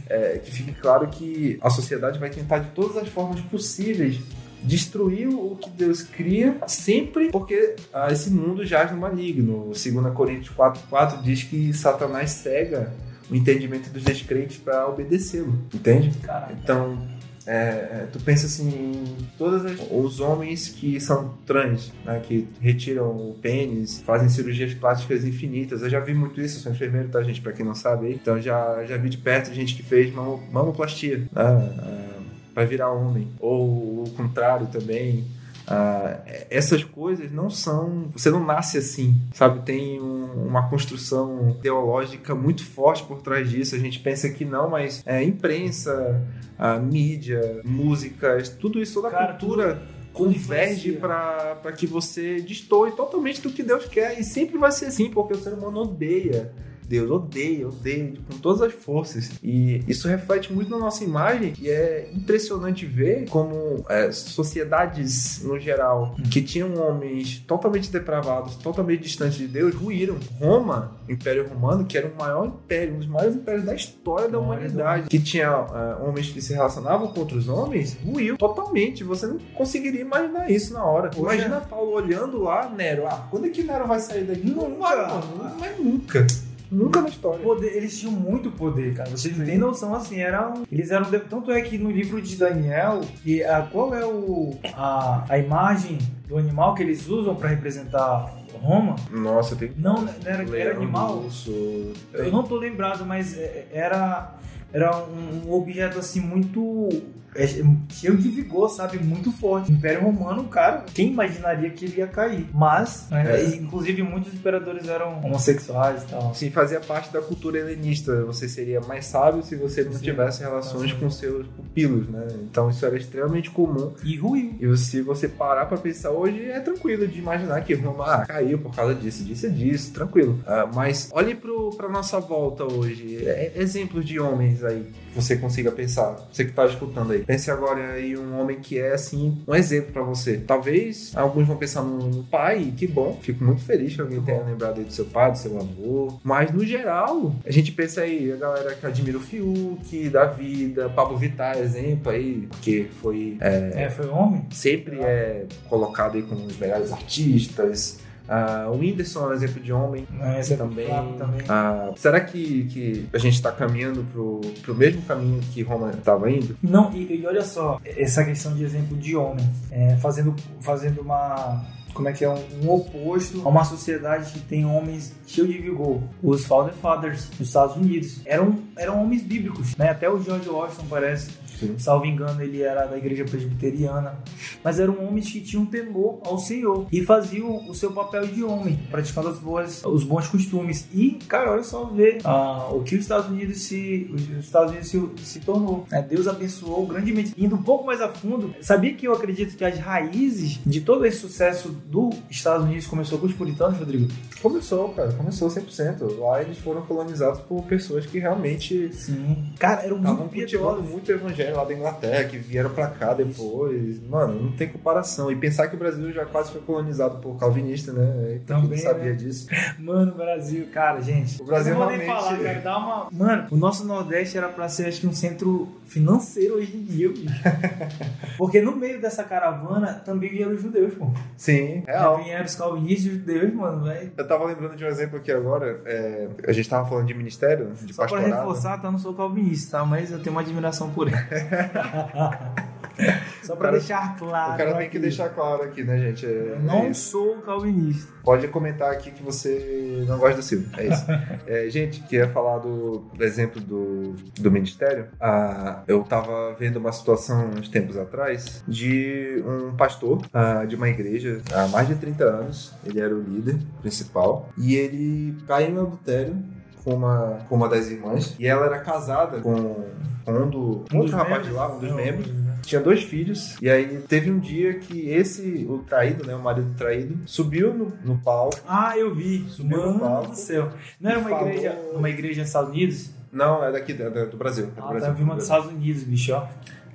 É, que fique claro que a sociedade vai tentar de todas as formas possíveis destruir o que Deus cria sempre porque ah, esse mundo jaz no maligno. 2 Coríntios 4,4 diz que Satanás cega o entendimento dos descrentes para obedecê-lo, entende? Caraca. Então, é, é, tu pensa assim em todos os homens que são trans, né, que retiram o pênis, fazem cirurgias plásticas infinitas. Eu já vi muito isso, sou enfermeiro, tá, gente? Pra quem não sabe aí. Então já, já vi de perto gente que fez mamoplastia, né, é, pra virar homem. Ou o contrário também. Uh, essas coisas não são. Você não nasce assim, sabe? Tem um, uma construção teológica muito forte por trás disso. A gente pensa que não, mas é, imprensa, mídia, músicas, tudo isso, toda a cultura. Tudo converge para que você destoe totalmente do que Deus quer. E sempre vai ser assim, porque o ser humano odeia Deus odeia, odeia com todas as forças. E isso reflete muito na nossa imagem e é impressionante ver como é, sociedades no geral que tinham homens totalmente depravados, totalmente distantes de Deus, ruíram. Roma, Império Romano, que era o maior império, um dos maiores impérios da história da humanidade, que tinha uh, homens que se relacionavam com outros homens, ruiu totalmente. Você não conseguiria imaginar isso na hora. Poxa. Imagina Paulo olhando lá, Nero. Ah, quando é que Nero vai sair daqui? Não, não vai, mano. Não vai nunca. Nunca na história. Poder, eles tinham muito poder, cara. Vocês não têm noção assim, eram. Eles eram. Tanto é que no livro de Daniel, e a, qual é o, a, a imagem do animal que eles usam para representar Roma? Nossa, tem. Não, não era, era animal. Urso, Eu não tô lembrado, mas é, era era um objeto assim muito é, cheio de vigor, sabe? Muito forte. O Império Romano, cara, quem imaginaria que ele ia cair? Mas, né, é. inclusive, muitos imperadores eram homossexuais e tal. Sim, fazia parte da cultura helenista. Você seria mais sábio se você não Sim. tivesse relações com seus pupilos, né? Então isso era extremamente comum. E ruim. E se você parar pra pensar hoje, é tranquilo de imaginar que Roma ah, caiu por causa disso, disso e disso, tranquilo. Uh, mas olhe pro, pra nossa volta hoje. É, exemplos de homens aí você consiga pensar. Você que tá escutando aí. Pense agora em um homem que é, assim, um exemplo para você. Talvez alguns vão pensar no, pai, que bom. Fico muito feliz que alguém tenha lembrado aí do seu pai, do seu avô. Mas, no geral, a gente pensa aí, a galera que admira o Fiuk, da vida, Pablo Vittar, exemplo aí, que foi... É, é foi homem? Sempre é colocado aí como dos melhores artistas, Uh, o Whindersson é um exemplo de homem é, também. também. Uh, será que, que a gente está caminhando pro, pro mesmo caminho que Roma estava indo? Não, e, e, olha só, essa questão de exemplo de homem, é, fazendo, fazendo uma como é que é um, um, oposto a uma sociedade que tem homens cheios de vigor. Os Founder Fathers dos Estados Unidos eram, eram homens bíblicos, né? Até o George Washington parece Sim. Salvo engano, ele era da igreja presbiteriana. Mas eram homens que tinham temor ao Senhor e faziam o seu papel de homem, praticando as boas, os bons costumes. E, cara, olha só ver ah, o que os Estados Unidos se, os Estados Unidos se, se tornou. É, Deus abençoou grandemente. Indo um pouco mais a fundo, sabia que eu acredito que as raízes de todo esse sucesso dos Estados Unidos começou com os puritanos, Rodrigo? Começou, cara, começou 100%. Lá eles foram colonizados por pessoas que realmente. Sim. Cara, eram muito piedosos. muito evangélico lá da Inglaterra, que vieram para cá depois. Mano, não tem comparação. E pensar que o Brasil já quase foi colonizado por calvinista, né? Também sabia né? disso. Mano, Brasil, cara, gente. O Brasil não realmente... falar, cara, dá uma... Mano, o nosso Nordeste era para ser, acho que, um centro financeiro hoje em dia, bicho. Porque no meio dessa caravana também vieram os judeus, pô. Sim, real. Vieram os calvinistas e os judeus, mano, velho. Eu tava lembrando de um exemplo aqui agora. É... a gente tava falando de ministério, de Só pastorado. pra reforçar, tá? Eu não sou calvinista, tá? Mas eu tenho uma admiração por ele. Só pra cara- deixar claro. O cara tem aqui. que deixar claro aqui, né, gente? É- Eu não é sou calvinista. Pode comentar aqui que você não gosta do Silvio. É isso. É, gente, queria falar do, do exemplo do, do ministério. Ah, eu tava vendo uma situação uns tempos atrás de um pastor ah, de uma igreja há mais de 30 anos. Ele era o líder principal. E ele caiu em adultério com uma, com uma das irmãs. E ela era casada com, com um, do, um outro rapaz de lá, um dos membros. Tinha dois filhos, e aí teve um dia que esse, o traído, né, o marido traído, subiu no, no palco. Ah, eu vi. Subiu no Mano palco do céu. Não era uma falou- igreja, uma igreja nos Estados Unidos? Não, é daqui, é do Brasil. É do Ah, Brasil. tá, vi uma dos Estados Unidos, bicho, ó.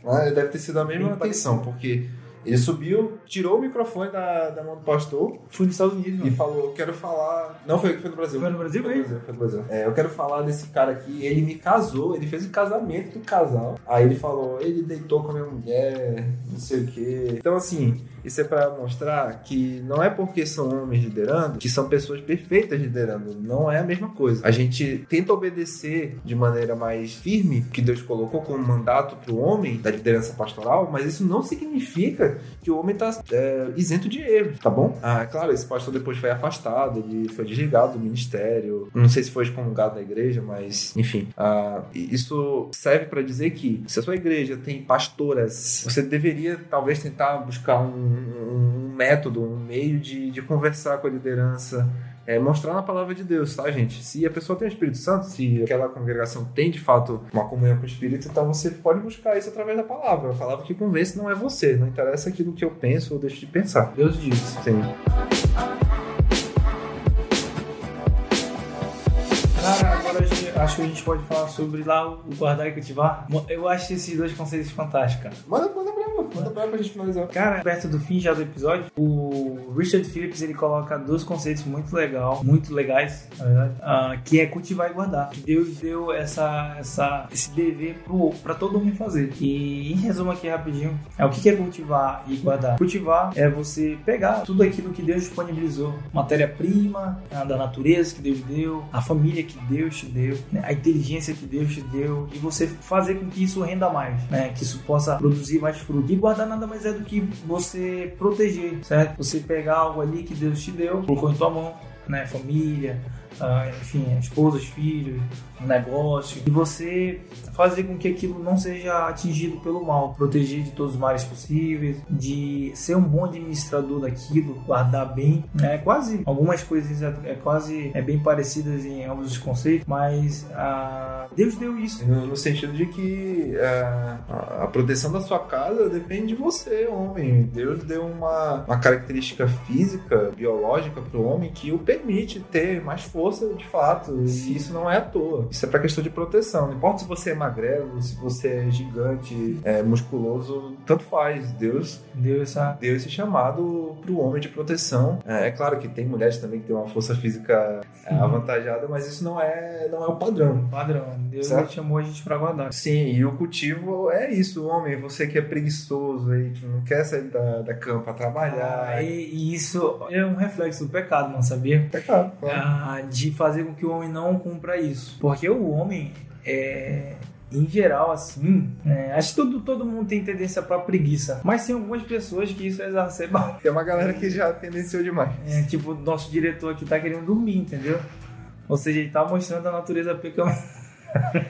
Ah, deve ter sido a mesma atenção, porque ele subiu, tirou o microfone da, da mão do pastor Fui nos Estados Unidos, e mano. falou: Quero falar. Não, foi, foi no Brasil. Foi no Brasil Foi no? Brasil, foi no Brasil. É, eu quero falar desse cara aqui. Ele me casou, ele fez o casamento do casal. Aí ele falou: ele deitou com a minha mulher, não sei o quê. Então, assim, isso é pra mostrar que não é porque são homens liderando que são pessoas perfeitas liderando. Não é a mesma coisa. A gente tenta obedecer de maneira mais firme que Deus colocou como mandato pro homem da liderança pastoral, mas isso não significa que o homem tá é, isento de erros, tá bom? Ah, claro, esse pastor depois foi afastado, ele foi desligado do ministério. Não sei se foi excomungado da igreja, mas enfim. ah, isso serve para dizer que se a sua igreja tem pastoras, você deveria talvez tentar buscar um, um método, um meio de, de conversar com a liderança. É mostrar na palavra de Deus, tá, gente? Se a pessoa tem o Espírito Santo, se aquela congregação tem de fato uma comunhão com o Espírito, então você pode buscar isso através da palavra. A palavra que convence não é você, não interessa aquilo que eu penso ou deixo de pensar. Deus diz. Sim. Cara, agora a gente- acho que a gente pode falar sobre lá o guardar e cultivar. Eu acho esses dois conceitos fantásticos, cara. Manda, manda brava, manda pra gente finalizar. Cara, perto do fim já do episódio, o Richard Phillips ele coloca dois conceitos muito legal, muito legais, na verdade, ah, que é cultivar e guardar. Que Deus deu essa, essa, esse dever pro, pra todo mundo fazer. E em resumo aqui rapidinho, é o que é cultivar e guardar. Cultivar é você pegar tudo aquilo que Deus disponibilizou, matéria-prima da natureza que Deus deu, a família que Deus te deu, né, a inteligência que Deus te deu, e você fazer com que isso renda mais, né, que isso possa produzir mais fruto. E guardar nada mais é do que você proteger, certo? Você pegar algo ali que Deus te deu, colocou em tua mão, né, família, enfim, esposas, filhos, negócio, e você fazer com que aquilo não seja atingido pelo mal, proteger de todos os males possíveis, de ser um bom administrador daquilo, guardar bem, é quase algumas coisas é, é quase é bem parecidas em ambos os conceitos, mas ah, Deus deu isso. No, no sentido de que ah, a, a proteção da sua casa depende de você, homem. Deus deu uma, uma característica física, biológica para o homem que o permite ter mais força de fato. E isso não é à toa. Isso é para questão de proteção. Não importa se você é magrelo, se você é gigante, é, musculoso, tanto faz. Deus Deu essa deu esse chamado para o homem de proteção. É, é claro que tem mulheres também que têm uma força física é, avantajada, mas isso não é, não é o padrão. padrão. Deus chamou a gente para guardar. Sim, e o cultivo é isso, homem. Você que é preguiçoso aí, que não quer sair da, da cama para trabalhar. Ah, e, e isso é um reflexo do pecado, não sabia? Pecado, claro. Ah, de fazer com que o homem não cumpra isso. Porque o homem, é, em geral, assim, é, acho que todo, todo mundo tem tendência pra preguiça. Mas tem algumas pessoas que isso é exacerbado. Tem uma galera que já tendenciou demais. É, tipo, o nosso diretor aqui tá querendo dormir, entendeu? Ou seja, ele tá mostrando a natureza pecaminosa.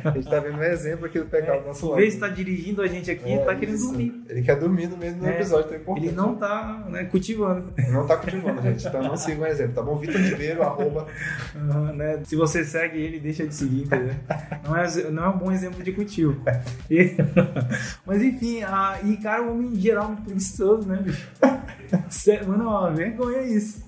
A gente tá vendo um exemplo aqui do pecado do nosso lado. vez tá dirigindo a gente aqui, É, tá querendo isso. dormir. Ele quer dormir no meio do É, episódio, tá importante. Ele não tá né, cultivando. Não tá cultivando, gente. Então não siga um exemplo, tá bom? Vitor Ribeiro, arroba. Aham, né? Se você segue ele, deixa de seguir, entendeu? Não é, não é um bom exemplo de cultivo. E- mas enfim, a, e cara, o homem em geral é muito preguiçoso, né, bicho? Mano, é uma vergonha isso.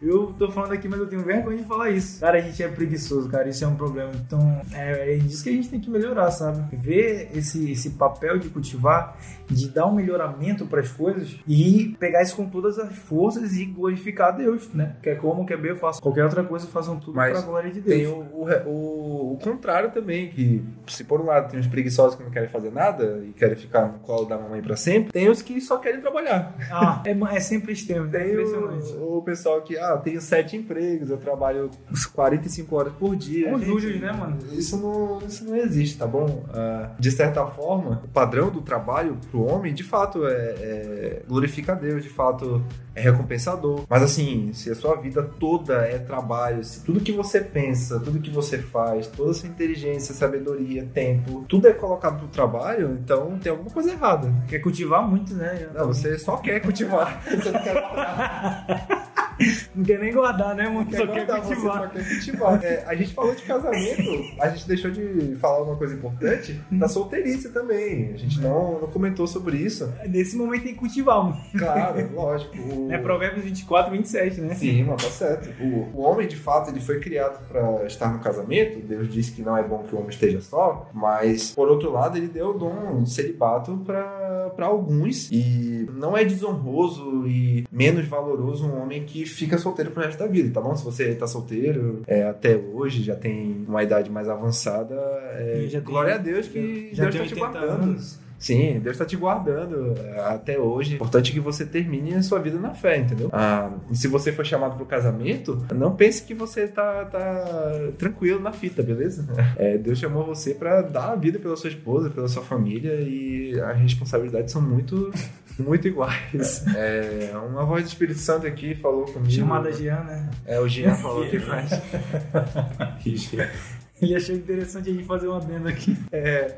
Eu tô falando aqui, mas eu tenho vergonha de falar isso. Cara, a gente é preguiçoso, cara, isso é um problema. Então, é, é disso que a gente tem que melhorar, sabe? Ver esse, esse papel de cultivar, de dar um melhoramento para as coisas e pegar isso com todas as forças e glorificar a Deus, né? Quer como, quer bem, eu faço qualquer outra coisa, façam tudo para a glória de Deus. Tem o, o, o- contrário também, que se por um lado tem os preguiçosos que não querem fazer nada e querem ficar no colo da mamãe pra sempre, tem os que só querem trabalhar. Ah, é, é sempre extremo, é impressionante. o, o pessoal que, ah, tenho sete empregos, eu trabalho 45 horas por dia. Os Gente, né, mano? Isso não, isso não existe, tá bom? Ah, de certa forma, o padrão do trabalho pro homem, de fato, é, é glorifica a Deus, de fato, é recompensador. Mas assim, se a sua vida toda é trabalho, se tudo que você pensa, tudo que você faz, toda a sua inteligência, sabedoria, tempo, tudo é colocado pro trabalho, então tem alguma coisa errada. Quer cultivar muito, né? Não, você só quer cultivar. você não quer Não quer nem guardar, né, mano? Só quer cultivar. Só quer cultivar. É, a gente falou de casamento, a gente deixou de falar uma coisa importante da solteirice também. A gente não, não comentou sobre isso. Nesse momento tem que cultivar, mano. Claro, lógico. O... É Provérbios 24, 27, né? Sim, mas tá certo. O, o homem, de fato, ele foi criado para estar no casamento. Deus disse que não é bom que o homem esteja só, mas, por outro lado, ele deu o dom celibato para alguns. E não é desonroso e menos valoroso um homem que fica solteiro pro resto da vida, tá bom? Se você tá solteiro é, até hoje, já tem uma idade mais avançada, é, glória a Deus que já Deus tá te guardando. Anos. Sim, Deus está te guardando é, até hoje. Importante que você termine a sua vida na fé, entendeu? Ah, e se você for chamado para o casamento, não pense que você tá, tá tranquilo na fita, beleza? É, Deus chamou você para dar a vida pela sua esposa, pela sua família e as responsabilidades são muito muito iguais. É, uma voz do Espírito Santo aqui falou comigo. Chamada Jean, né? É, o Jean falou que faz. Ele achou interessante a gente fazer uma adendo aqui. É,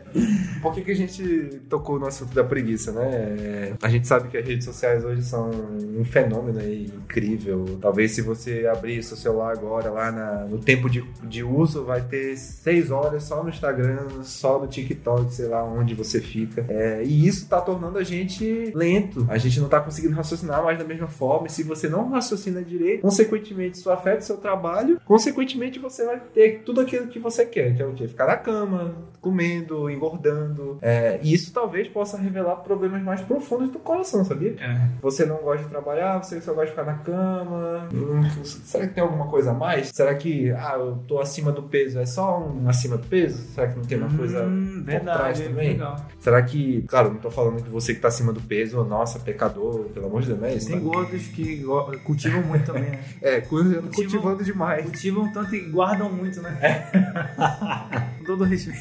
por que, que a gente tocou no assunto da preguiça, né? É, a gente sabe que as redes sociais hoje são um fenômeno incrível. Talvez se você abrir seu celular agora, lá na, no tempo de, de uso, vai ter seis horas só no Instagram, só no TikTok, sei lá onde você fica. É, e isso tá tornando a gente lento. A gente não tá conseguindo raciocinar mais da mesma forma. E se você não raciocina direito, consequentemente isso afeta o seu trabalho, consequentemente você vai ter tudo aquilo que você você quer, que é o quê? Ficar na cama, comendo, engordando. É, e isso talvez possa revelar problemas mais profundos do coração, sabia? É. Você não gosta de trabalhar, você só gosta de ficar na cama. Hum, será que tem alguma coisa a mais? Será que, ah, eu tô acima do peso, é só um acima do peso? Será que não tem uma hum, coisa verdade, por trás também? Legal. Será que, claro, não tô falando que você que tá acima do peso, nossa, pecador, pelo amor de Deus, não é isso? Tem gordos que cultivam muito também, né? é, cultivam, cultivando demais. Cultivam tanto e guardam muito, né? É. Todo respeito.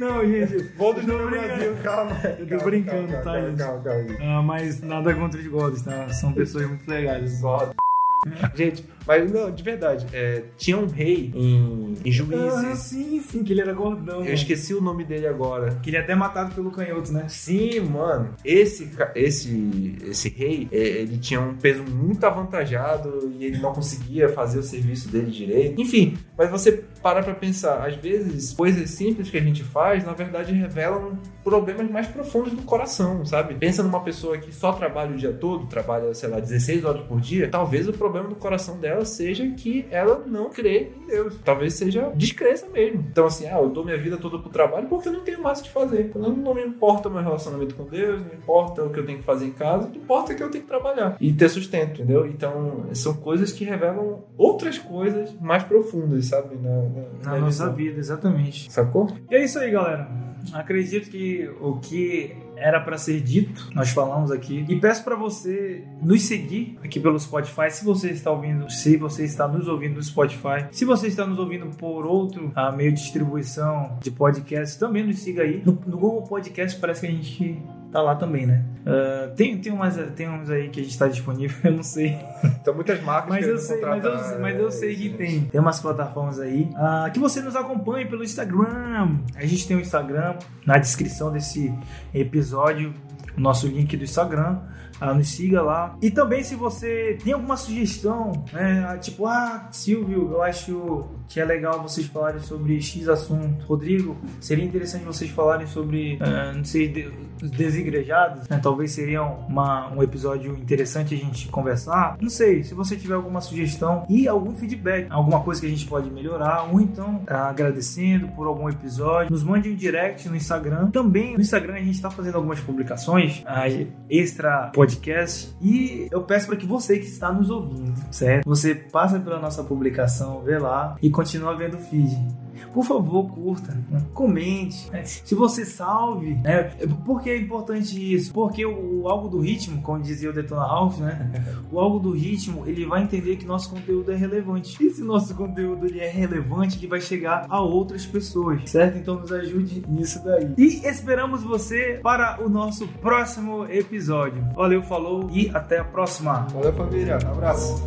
Não, gente. Volta no Brasil, calma. Eu tô brincando, calma, tá? Calma, calma, calma, calma. Ah, mas nada contra os godos, tá? São pessoas muito legais. God. Gente, mas não, de verdade, é, tinha um rei em, em Juízes. Ah, sim, sim, que ele era gordão. Eu mano. esqueci o nome dele agora. Que ele é até matado pelo canhoto, né? Sim, mano. Esse, esse, esse rei, é, ele tinha um peso muito avantajado e ele não conseguia fazer o serviço dele direito. Enfim, mas você para pra pensar, às vezes, coisas simples que a gente faz, na verdade, revelam problemas mais profundos do coração, sabe? Pensa numa pessoa que só trabalha o dia todo, trabalha, sei lá, 16 horas por dia, talvez o problema do coração dela seja que ela não crê em Deus. Talvez seja descrença mesmo. Então, assim, ah, eu dou minha vida toda pro trabalho porque eu não tenho mais o que fazer. Não, não me importa o meu relacionamento com Deus, não importa o que eu tenho que fazer em casa, não importa que eu tenho que trabalhar e ter sustento, entendeu? Então, são coisas que revelam outras coisas mais profundas, sabe? Na, nossa vida, exatamente. Sacou? E é isso aí, galera. Acredito que o que era para ser dito, nós falamos aqui. E peço para você nos seguir aqui pelo Spotify, se você está ouvindo, se você está nos ouvindo no Spotify, se você está nos ouvindo por outro uh, meio de distribuição de podcast, também nos siga aí. No, no Google Podcast parece que a gente tá lá também, né? Uh, tem, tem, umas, tem uns aí que a gente tá disponível, eu não sei. Tem muitas marcas mas eu sei, mas eu, mas eu sei que tem. Tem umas plataformas aí. Uh, que você nos acompanhe pelo Instagram. A gente tem o um Instagram na descrição desse episódio, o nosso link do Instagram. Ah, nos siga lá. E também se você tem alguma sugestão, né? Tipo, ah, Silvio, eu acho que é legal vocês falarem sobre X assunto. Rodrigo, seria interessante vocês falarem sobre, uh, não sei, os desigrejados, né? Talvez seria uma, um episódio interessante a gente conversar. Não sei, se você tiver alguma sugestão e algum feedback, alguma coisa que a gente pode melhorar, ou então uh, agradecendo por algum episódio, nos mande um direct no Instagram. Também no Instagram a gente está fazendo algumas publicações uh, extra podcast e eu peço para que você que está nos ouvindo, certo? Você passa pela nossa publicação, vê lá e continua vendo o feed. Por favor, curta, né? comente. Né? Se você salve, né? Por que é importante isso? Porque o, o algo do ritmo, como dizia o Detona Ralph, né? O algo do ritmo, ele vai entender que nosso conteúdo é relevante. E se nosso conteúdo ele é relevante, ele vai chegar a outras pessoas, certo? Então nos ajude nisso daí. E esperamos você para o nosso próximo episódio. Valeu, falou e até a próxima. Valeu, família. Um abraço.